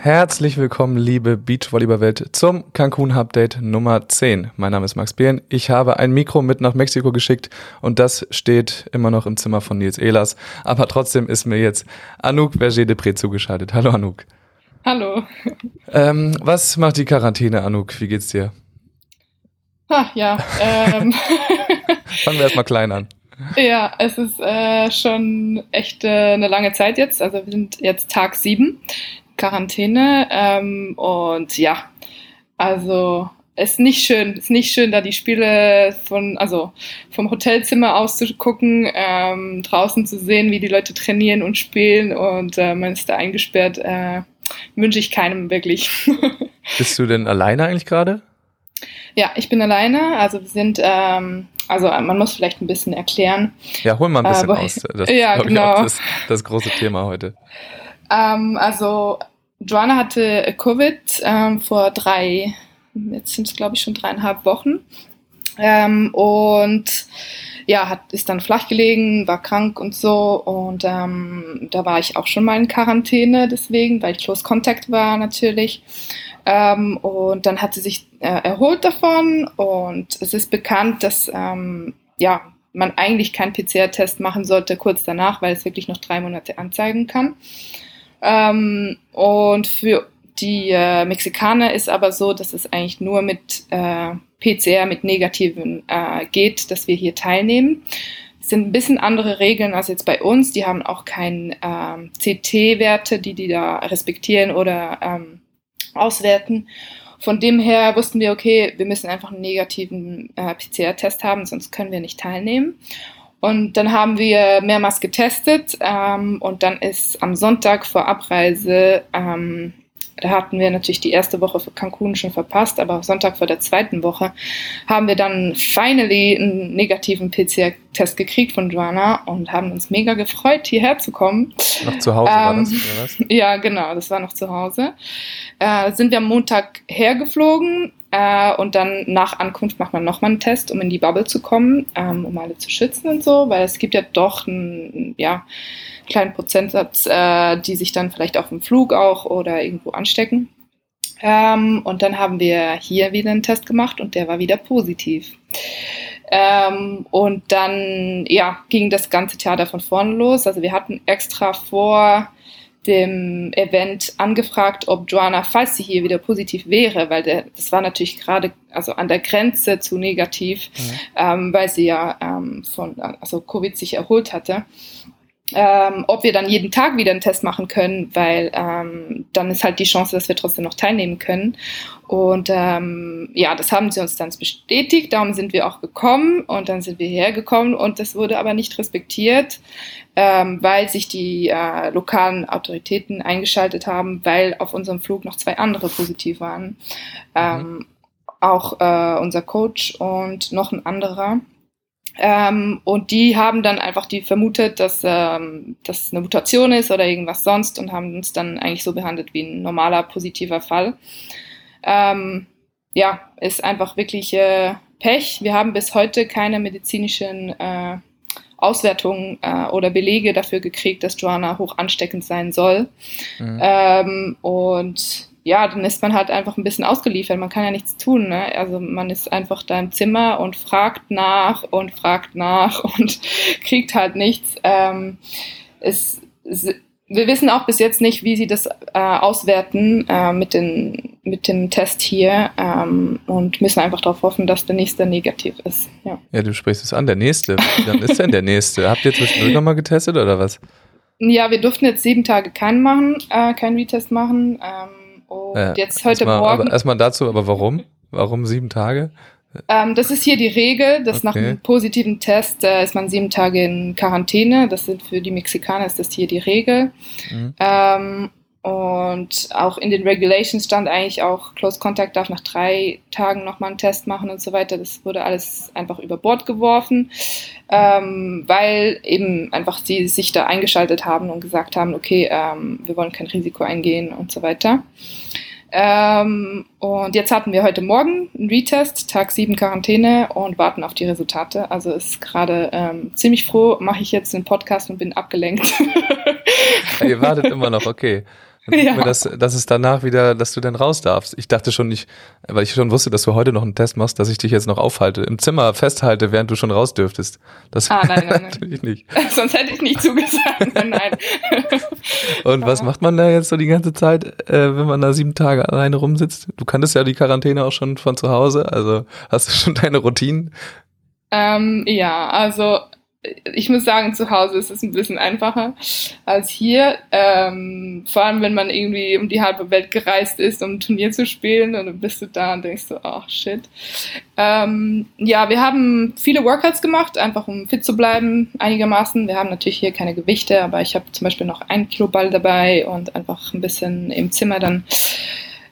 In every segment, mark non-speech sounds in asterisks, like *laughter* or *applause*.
Herzlich willkommen, liebe Beachvolleyball-Welt, zum Cancun-Update Nummer 10. Mein Name ist Max Behn. Ich habe ein Mikro mit nach Mexiko geschickt und das steht immer noch im Zimmer von Nils Ehlers. Aber trotzdem ist mir jetzt Anouk Berger-Depré zugeschaltet. Hallo Anouk. Hallo. Ähm, was macht die Quarantäne, Anouk? Wie geht's dir? Ha, ja. Ähm. *laughs* Fangen wir erstmal klein an. Ja, es ist äh, schon echt äh, eine lange Zeit jetzt. Also wir sind jetzt Tag sieben. Quarantäne. Ähm, und ja, also ist nicht schön, ist nicht schön, da die Spiele von, also vom Hotelzimmer aus zu gucken, ähm, draußen zu sehen, wie die Leute trainieren und spielen und äh, man ist da eingesperrt, äh, wünsche ich keinem wirklich. *laughs* Bist du denn alleine eigentlich gerade? Ja, ich bin alleine. Also wir sind, ähm, also man muss vielleicht ein bisschen erklären. Ja, hol mal ein bisschen Aber, aus. *laughs* Das ja, ist, genau. Ich, das, das große Thema heute. Ähm, also Joanna hatte Covid ähm, vor drei, jetzt sind es glaube ich schon dreieinhalb Wochen. Ähm, und ja, hat, ist dann flach gelegen, war krank und so. Und ähm, da war ich auch schon mal in Quarantäne deswegen, weil ich Close Contact war natürlich. Ähm, und dann hat sie sich äh, erholt davon und es ist bekannt, dass ähm, ja, man eigentlich keinen PCR-Test machen sollte kurz danach, weil es wirklich noch drei Monate anzeigen kann. Ähm, und für die äh, Mexikaner ist aber so, dass es eigentlich nur mit äh, PCR, mit Negativen äh, geht, dass wir hier teilnehmen. Es sind ein bisschen andere Regeln als jetzt bei uns. Die haben auch keine ähm, CT-Werte, die die da respektieren oder ähm, auswerten. Von dem her wussten wir, okay, wir müssen einfach einen negativen äh, PCR-Test haben, sonst können wir nicht teilnehmen. Und dann haben wir mehrmals getestet ähm, und dann ist am Sonntag vor Abreise, ähm, da hatten wir natürlich die erste Woche für Cancun schon verpasst, aber Sonntag vor der zweiten Woche haben wir dann finally einen negativen PCR-Test gekriegt von Joanna und haben uns mega gefreut, hierher zu kommen. Noch zu Hause war das, Ähm, oder was? *laughs* Ja, genau, das war noch zu Hause. Äh, sind wir am Montag hergeflogen äh, und dann nach Ankunft macht man nochmal einen Test, um in die Bubble zu kommen, ähm, um alle zu schützen und so, weil es gibt ja doch einen ja, kleinen Prozentsatz, äh, die sich dann vielleicht auf dem Flug auch oder irgendwo anstecken. Ähm, und dann haben wir hier wieder einen Test gemacht und der war wieder positiv. Ähm, und dann ja, ging das ganze Theater von vorne los. Also wir hatten extra vor dem Event angefragt, ob Joanna, falls sie hier wieder positiv wäre, weil der, das war natürlich gerade also an der Grenze zu negativ, ähm, weil sie ja ähm, von also Covid sich erholt hatte. Ähm, ob wir dann jeden Tag wieder einen Test machen können, weil ähm, dann ist halt die Chance, dass wir trotzdem noch teilnehmen können. Und ähm, ja, das haben sie uns dann bestätigt, darum sind wir auch gekommen und dann sind wir hergekommen und das wurde aber nicht respektiert, ähm, weil sich die äh, lokalen Autoritäten eingeschaltet haben, weil auf unserem Flug noch zwei andere positiv waren. Ähm, auch äh, unser Coach und noch ein anderer. Ähm, und die haben dann einfach die vermutet, dass ähm, das eine Mutation ist oder irgendwas sonst und haben uns dann eigentlich so behandelt wie ein normaler positiver Fall. Ähm, ja, ist einfach wirklich äh, Pech. Wir haben bis heute keine medizinischen äh, Auswertungen äh, oder Belege dafür gekriegt, dass Joanna hoch ansteckend sein soll. Mhm. Ähm, und ja, dann ist man halt einfach ein bisschen ausgeliefert. Man kann ja nichts tun. Ne? Also man ist einfach da im Zimmer und fragt nach und fragt nach *laughs* und kriegt halt nichts. Ähm, es, es, wir wissen auch bis jetzt nicht, wie sie das äh, auswerten äh, mit, den, mit dem Test hier ähm, und müssen einfach darauf hoffen, dass der nächste negativ ist. Ja. Ja, du sprichst es an, der nächste. Dann ist denn der nächste? Habt ihr zwischendurch nochmal getestet oder was? Ja, wir durften jetzt sieben Tage keinen machen, äh, keinen Retest machen. Ähm, und Äh, jetzt heute erstmal, Morgen. Aber erstmal dazu, aber warum? Warum sieben Tage? Ähm, das ist hier die Regel, dass nach Okay. einem positiven Test äh, ist man sieben Tage in Quarantäne. Das sind für die Mexikaner ist das hier die Regel. Mhm. Ähm, und auch in den Regulations stand eigentlich auch, Close Contact darf nach drei Tagen nochmal einen Test machen und so weiter. Das wurde alles einfach über Bord geworfen, ähm, weil eben einfach sie sich da eingeschaltet haben und gesagt haben, okay, ähm, wir wollen kein Risiko eingehen und so weiter. Ähm, und jetzt hatten wir heute Morgen einen Retest, Tag 7 Quarantäne und warten auf die Resultate. Also ist gerade ähm, ziemlich froh, mache ich jetzt den Podcast und bin abgelenkt. *laughs* Ihr wartet immer noch, okay. Ja. mir, dass, dass es danach wieder, dass du dann raus darfst. Ich dachte schon nicht, weil ich schon wusste, dass du heute noch einen Test machst, dass ich dich jetzt noch aufhalte, im Zimmer festhalte, während du schon raus dürftest. Das ah, nein, *laughs* nein, nein. nicht. *laughs* Sonst hätte ich nicht zugesagt. nein. *laughs* Und was macht man da jetzt so die ganze Zeit, äh, wenn man da sieben Tage alleine rumsitzt? Du kanntest ja die Quarantäne auch schon von zu Hause, also hast du schon deine Routinen? Ähm, ja, also ich muss sagen, zu Hause ist es ein bisschen einfacher als hier. Ähm, vor allem, wenn man irgendwie um die halbe Welt gereist ist, um ein Turnier zu spielen und dann bist du da und denkst so, ach shit. Ähm, ja, wir haben viele Workouts gemacht, einfach um fit zu bleiben, einigermaßen. Wir haben natürlich hier keine Gewichte, aber ich habe zum Beispiel noch ein Kilo Ball dabei und einfach ein bisschen im Zimmer dann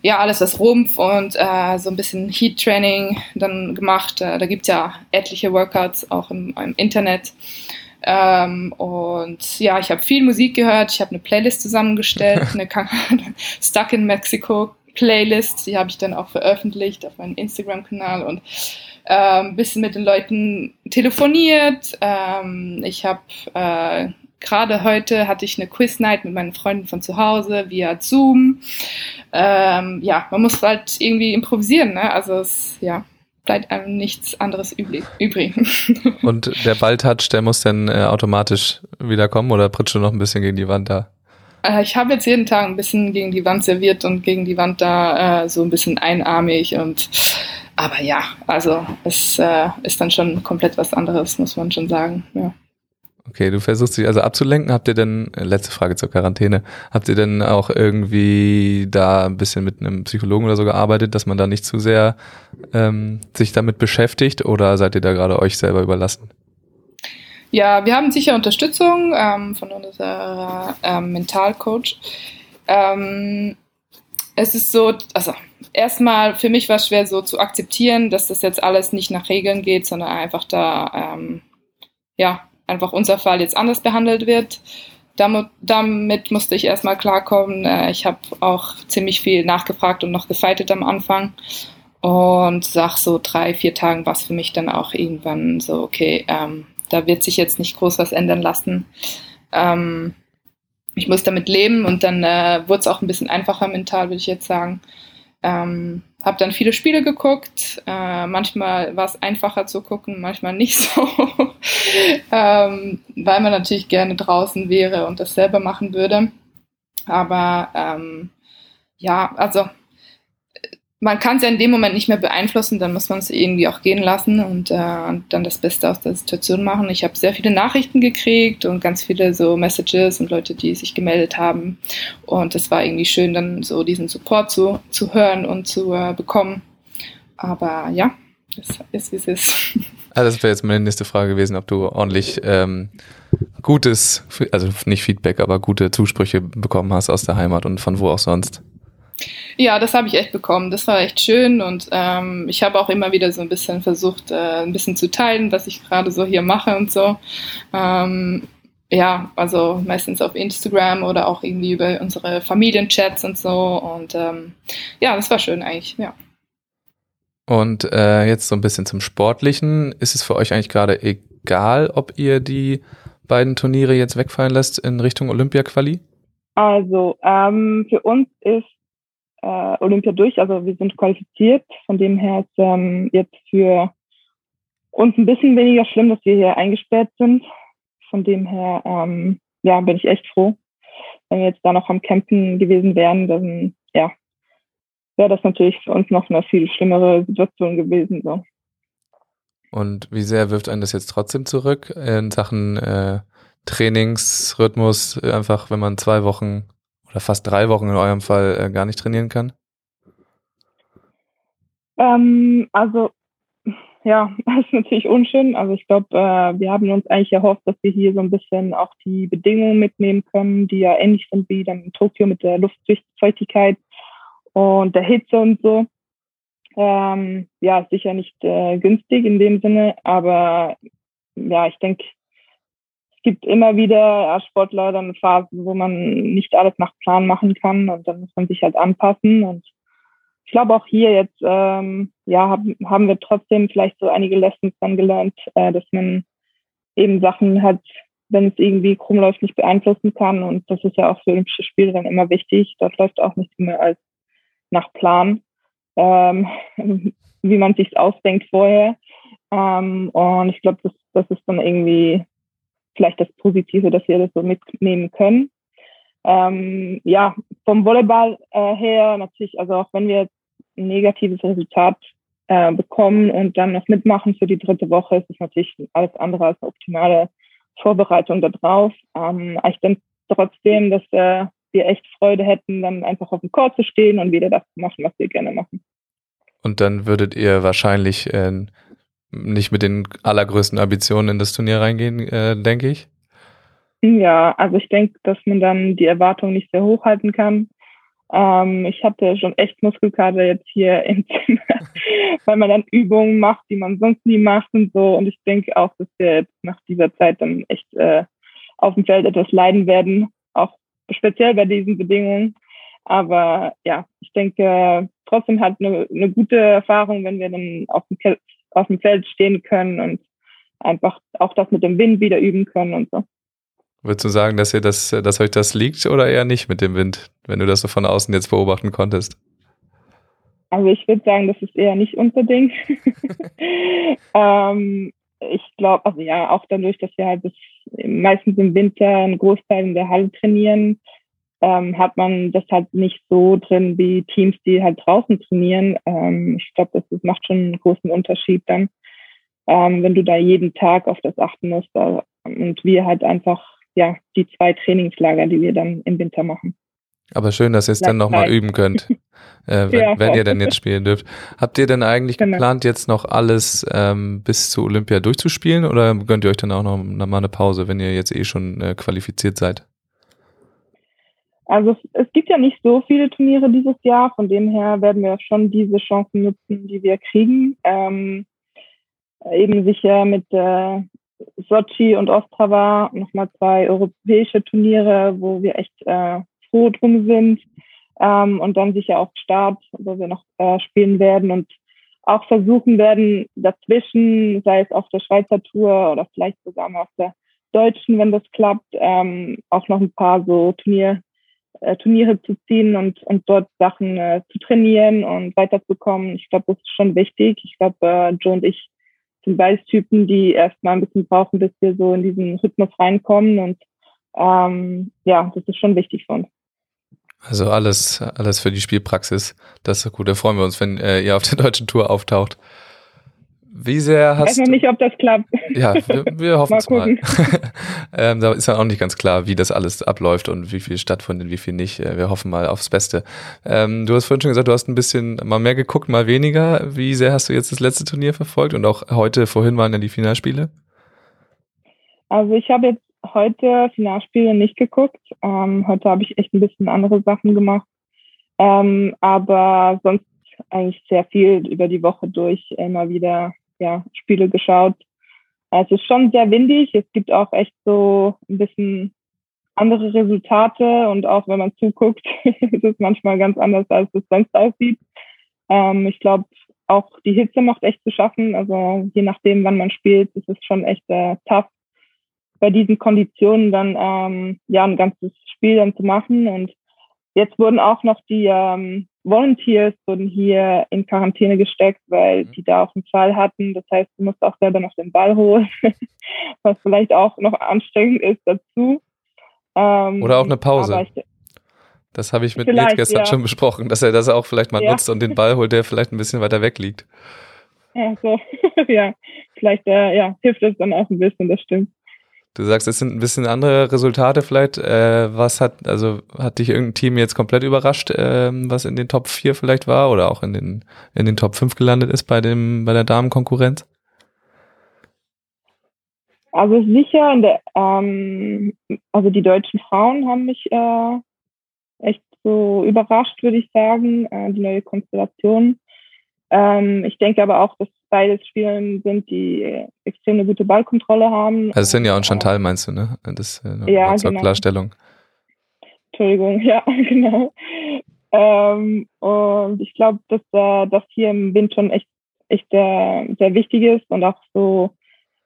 ja, alles das Rumpf und äh, so ein bisschen Heat-Training dann gemacht. Äh, da gibt es ja etliche Workouts auch im, im Internet. Ähm, und ja, ich habe viel Musik gehört. Ich habe eine Playlist zusammengestellt, *laughs* eine *laughs* Stuck in Mexico Playlist. Die habe ich dann auch veröffentlicht auf meinem Instagram-Kanal und äh, ein bisschen mit den Leuten telefoniert. Ähm, ich habe äh, gerade heute hatte ich eine Quiz-Night mit meinen Freunden von zu Hause via Zoom. Ähm, ja, man muss halt irgendwie improvisieren, ne? Also es, ja, bleibt einem nichts anderes übrig. *laughs* Und der Balltouch, der muss dann äh, automatisch wieder kommen oder pritscht du noch ein bisschen gegen die Wand da? Äh, ich habe jetzt jeden Tag ein bisschen gegen die Wand serviert und gegen die Wand da äh, so ein bisschen einarmig und aber ja, also es äh, ist dann schon komplett was anderes, muss man schon sagen. Ja. Okay, du versuchst dich also abzulenken. Habt ihr denn, äh, letzte Frage zur Quarantäne, habt ihr denn auch irgendwie da ein bisschen mit einem Psychologen oder so gearbeitet, dass man da nicht zu sehr ähm, sich damit beschäftigt oder seid ihr da gerade euch selber überlassen? Ja, wir haben sicher Unterstützung ähm, von unserer ähm, Mentalcoach. Ähm, es ist so, also erstmal für mich war es schwer so zu akzeptieren, dass das jetzt alles nicht nach Regeln geht, sondern einfach da ähm, ja einfach unser Fall jetzt anders behandelt wird. Damit, damit musste ich erstmal klarkommen. Äh, ich habe auch ziemlich viel nachgefragt und noch gefeitet am Anfang. Und nach so drei, vier Tagen war es für mich dann auch irgendwann so, okay, ähm, da wird sich jetzt nicht groß was ändern lassen. Ähm, ich muss damit leben und dann äh, wurde es auch ein bisschen einfacher mental, würde ich jetzt sagen. Ähm, habe dann viele Spiele geguckt. Äh, manchmal war es einfacher zu gucken, manchmal nicht *laughs* so, ähm, weil man natürlich gerne draußen wäre und das selber machen würde. Aber ähm, ja, also man kann es ja in dem Moment nicht mehr beeinflussen, dann muss man es irgendwie auch gehen lassen und, äh, dann das Beste aus der Situation machen. Ich habe sehr viele Nachrichten gekriegt und ganz viele so Messages und Leute, die sich gemeldet haben. Und es war irgendwie schön, dann so diesen Support zu, zu hören und zu äh, bekommen. Aber ja, es ist, wie es ist. Also *laughs* das wäre jetzt meine nächste Frage gewesen, ob du ordentlich ähm, gutes, also nicht Feedback, aber gute Zusprüche bekommen hast aus der Heimat und von wo auch sonst. Ja, das habe ich echt bekommen. Das war echt schön und ähm, ich habe auch immer wieder so ein bisschen versucht, äh, ein bisschen zu teilen, was ich gerade so hier mache und so. Ähm, ja, also meistens auf Instagram oder auch irgendwie über unsere Familienchats und so. Und ähm, ja, das war schön eigentlich, ja. Und äh, jetzt so ein bisschen zum Sportlichen. Ist es für euch eigentlich gerade egal, ob ihr die beiden Turniere jetzt wegfallen lässt in Richtung Olympia-Quali? Also ähm, für uns ist äh, Olympia durch. Also wir sind qualifiziert. Von dem her ist ähm, jetzt für uns ein bisschen weniger schlimm, dass wir hier eingesperrt sind. Von dem her, ähm, ja, bin ich echt froh. Wenn wir jetzt da noch am Campen gewesen wären, dann, ja, wäre das natürlich für uns noch eine viel schlimmere Situation gewesen. So. Und wie sehr wirft einen das jetzt trotzdem zurück in Sachen äh, Trainingsrhythmus, einfach wenn man zwei Wochen oder fast drei Wochen in eurem Fall äh, gar nicht trainieren kann? Ähm, also ja, *laughs* das ist natürlich unschön. Also ich glaube, äh, wir haben uns eigentlich erhofft, dass wir hier so ein bisschen auch die Bedingungen mitnehmen können, die ja ähnlich sind wie dann in Tokio mit der Luftfeuchtigkeit und der Hitze und so. Ähm, ja, sicher nicht äh, günstig in dem Sinne, aber ja, ich denke, gibt immer wieder Sportler dann Phasen, wo man nicht alles nach Plan machen kann und dann muss man sich halt anpassen. Und ich glaube auch hier jetzt, ähm, ja, haben, haben wir trotzdem vielleicht so einige Lessons dann gelernt, äh, dass man eben Sachen halt wenn es irgendwie krumm läuft, nicht beeinflussen kann. Und das ist ja auch für Olympische Spiele dann immer wichtig. Dort läuft auch nichts mehr als nach Plan, ähm, *laughs* wie man sich ausdenkt vorher. Ähm, und ich glaube, das, das ist dann irgendwie vielleicht das Positive, dass wir das so mitnehmen können. Ähm, ja, vom Volleyball äh, her natürlich, also auch wenn wir ein negatives Resultat äh, bekommen und dann noch mitmachen für die dritte Woche, ist es natürlich alles andere als eine optimale Vorbereitung darauf. Ähm, ich denke trotzdem, dass äh, wir echt Freude hätten, dann einfach auf dem Court zu stehen und wieder das zu machen, was wir gerne machen. Und dann würdet ihr wahrscheinlich äh, nicht mit den allergrößten Ambitionen in das Turnier reingehen, äh, denke ich. Ja, also ich denke, dass man dann die Erwartungen nicht sehr hoch halten kann. Ähm, ich hatte schon echt Muskelkater jetzt hier *laughs* im Zimmer, weil man dann Übungen macht, die man sonst nie macht und so. Und ich denke auch, dass wir jetzt nach dieser Zeit dann echt äh, auf dem Feld etwas leiden werden, auch speziell bei diesen Bedingungen. Aber ja, ich denke trotzdem hat eine, eine gute Erfahrung, wenn wir dann auf dem, auf dem Feld stehen können und einfach auch das mit dem Wind wieder üben können und so. Würdest du sagen, dass ihr das, dass euch das liegt oder eher nicht mit dem Wind, wenn du das so von außen jetzt beobachten konntest? Also ich würde sagen, das ist eher nicht unser Ding. *laughs* *laughs* ähm, ich glaube, also ja, auch dadurch, dass wir halt bis, meistens im Winter einen Großteil in der Halle trainieren, ähm, hat man das halt nicht so drin wie Teams, die halt draußen trainieren. Ähm, ich glaube, das, das, macht schon einen großen Unterschied dann, ähm, wenn du da jeden Tag auf das achten musst. Äh, und wir halt einfach ja, die zwei Trainingslager, die wir dann im Winter machen. Aber schön, dass ihr es dann nochmal üben könnt, *laughs* äh, wenn, ja, wenn ihr denn jetzt spielen dürft. Habt ihr denn eigentlich genau. geplant, jetzt noch alles ähm, bis zu Olympia durchzuspielen oder gönnt ihr euch dann auch noch mal eine Pause, wenn ihr jetzt eh schon äh, qualifiziert seid? Also es, es, gibt ja nicht so viele Turniere dieses Jahr, von dem her werden wir schon diese Chancen nutzen, die wir kriegen. Ähm, eben sicher mit äh, Sochi und Ostrava, nochmal zwei europäische Turniere, wo wir echt äh, froh drum sind. Ähm, und dann sicher auch Start, wo wir noch äh, spielen werden und auch versuchen werden, dazwischen, sei es auf der Schweizer Tour oder vielleicht sogar mal auf der deutschen, wenn das klappt, ähm, auch noch ein paar so Turnier, äh, Turniere zu ziehen und, und dort Sachen äh, zu trainieren und weiterzukommen. Ich glaube, das ist schon wichtig. Ich glaube, äh, Joe und ich sind beides Typen, die erstmal ein bisschen brauchen, bis wir so in diesen Rhythmus reinkommen. Und ähm, ja, das ist schon wichtig für uns. Also alles, alles für die Spielpraxis. Das ist gut. Da freuen wir uns, wenn äh, ihr auf der deutschen Tour auftaucht. Wie sehr hast Ich weiß noch nicht, ob das klappt. Ja, wir, wir *laughs* hoffen es mal. *laughs* ähm, da ist ja auch nicht ganz klar, wie das alles abläuft und wie viel stattfindet, wie viel nicht. Äh, wir hoffen mal aufs Beste. Ähm, du hast vorhin schon gesagt, du hast ein bisschen mal mehr geguckt, mal weniger. Wie sehr hast du jetzt das letzte Turnier verfolgt und auch heute, vorhin waren ja die Finalspiele? Also ich habe jetzt heute Finalspiele nicht geguckt. Ähm, heute habe ich echt ein bisschen andere Sachen gemacht. Ähm, aber sonst eigentlich sehr viel über die Woche durch immer wieder ja, Spiele geschaut. Es ist schon sehr windig. Es gibt auch echt so ein bisschen andere Resultate und auch wenn man zuguckt, *laughs* ist es manchmal ganz anders, als es sonst aussieht. Ähm, ich glaube, auch die Hitze macht echt zu schaffen. Also je nachdem, wann man spielt, ist es schon echt äh, tough, bei diesen Konditionen dann ähm, ja ein ganzes Spiel dann zu machen. Und jetzt wurden auch noch die ähm, Volunteers wurden hier in Quarantäne gesteckt, weil mhm. die da auch einen Fall hatten. Das heißt, du musst auch selber noch den Ball holen, *laughs* was vielleicht auch noch anstrengend ist dazu. Ähm, Oder auch eine Pause. Ich, das habe ich mit Nils gestern ja. schon besprochen, dass er das auch vielleicht mal ja. nutzt und den Ball holt, der vielleicht ein bisschen weiter weg liegt. Ja, so. *laughs* ja, vielleicht äh, ja, hilft das dann auch ein bisschen, das stimmt. Du sagst, es sind ein bisschen andere Resultate vielleicht. Äh, was hat, also hat dich irgendein Team jetzt komplett überrascht, äh, was in den Top 4 vielleicht war oder auch in den, in den Top 5 gelandet ist bei dem, bei der Damenkonkurrenz? Also sicher, der, ähm, also die deutschen Frauen haben mich äh, echt so überrascht, würde ich sagen, äh, die neue Konstellation. Ähm, ich denke aber auch, dass beides Spielerinnen sind, die extrem eine gute Ballkontrolle haben. Also Sinja und Chantal meinst du, ne? Das äh, ja, zur genau. Klarstellung. Entschuldigung, *laughs* ja, genau. Ähm, und ich glaube, dass äh, das hier im Wind schon echt, echt äh, sehr wichtig ist und auch so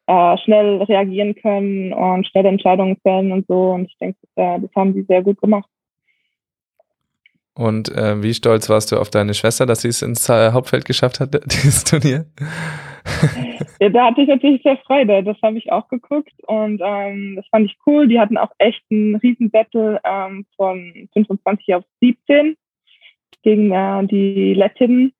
äh, schnell reagieren können und schnell Entscheidungen fällen und so. Und ich denke, das, äh, das haben sie sehr gut gemacht. Und äh, wie stolz warst du auf deine Schwester, dass sie es ins äh, Hauptfeld geschafft hat, *laughs* dieses Turnier? ja, da hatte ich natürlich sehr Freude. Das habe ich auch geguckt und ähm, das fand ich cool. Die hatten auch echt einen riesen Battle ähm, von 25 auf 17 gegen äh, die Lettinnen.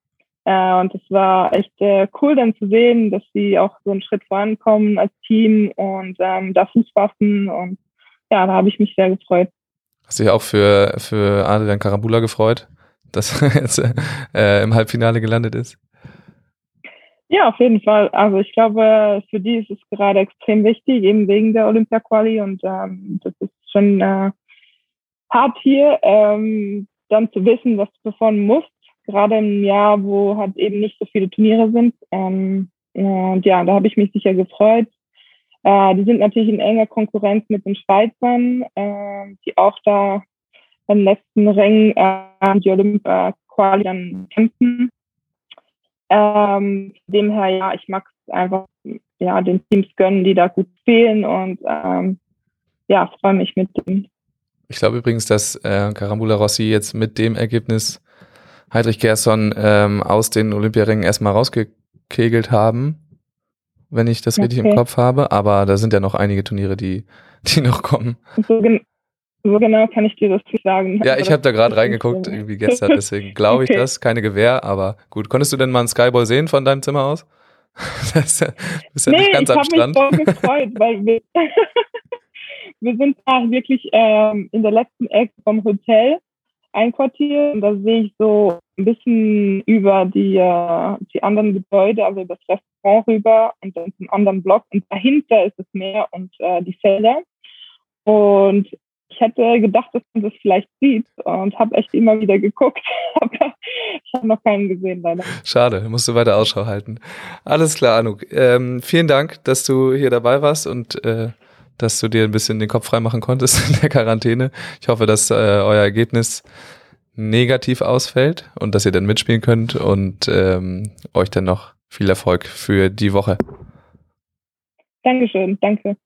Äh, und es war echt äh, cool dann zu sehen, dass sie auch so einen Schritt vorankommen als Team und ähm, da Fuß fassen. Und ja, da habe ich mich sehr gefreut. Hast dich auch für, für Adrian Karambula gefreut, *laughs* dass er jetzt äh, im Halbfinale gelandet ist? Ja, auf jeden Fall. Also ich glaube, für die ist es gerade extrem wichtig, eben wegen der Olympia-Quali und ähm, das ist schon äh, hart hier, ähm, dann zu wissen, was du performen musst, gerade im Jahr, wo halt eben nicht so viele Turniere sind. Ähm, und ja, da habe ich mich sicher gefreut. Äh, die sind natürlich in enger Konkurrenz mit den Schweizern, äh, die auch da beim letzten Ring äh, die Olympia-Quali dann kämpfen. Ähm, dem her, ja, ich mag es einfach, ja, den Teams gönnen, die da gut spielen und ähm, ja, freue mich mit dem. Ich glaube übrigens, dass äh, Carambula Rossi jetzt mit dem Ergebnis Heidrich Gerson ähm, aus den Olympiaringen erstmal rausgekegelt haben, wenn ich das okay. richtig im Kopf habe. Aber da sind ja noch einige Turniere, die, *laughs* die noch kommen. So, gen so genau kann ich dir das nicht sagen. Ja, ich habe da gerade reingeguckt, irgendwie gestern, *laughs* deswegen glaube ich okay. das. Keine Gewehr, aber gut. Konntest du denn mal einen Skyball sehen von deinem Zimmer aus? *laughs* das ist ja, ist ja nee, nicht ganz ich am Strand. Ich habe mich voll gefreut, weil wir, wir sind da wirklich ähm, in der letzten Ecke vom Hotel einquartiert und da sehe ich so ein bisschen über die, äh, die anderen Gebäude, also das Restaurant rüber und dann zum anderen Block und dahinter ist das Meer und äh, die Felder. Und ich hätte gedacht, dass man das vielleicht sieht und habe echt immer wieder geguckt, *laughs* aber ich habe noch keinen gesehen leider. Schade, musst du weiter Ausschau halten. Alles klar, Anuk. Ähm, vielen Dank, dass du hier dabei warst und äh, dass du dir ein bisschen den Kopf freimachen konntest in der Quarantäne. Ich hoffe, dass äh, euer Ergebnis negativ ausfällt und dass ihr dann mitspielen könnt und ähm, euch dann noch viel Erfolg für die Woche. Dankeschön, danke.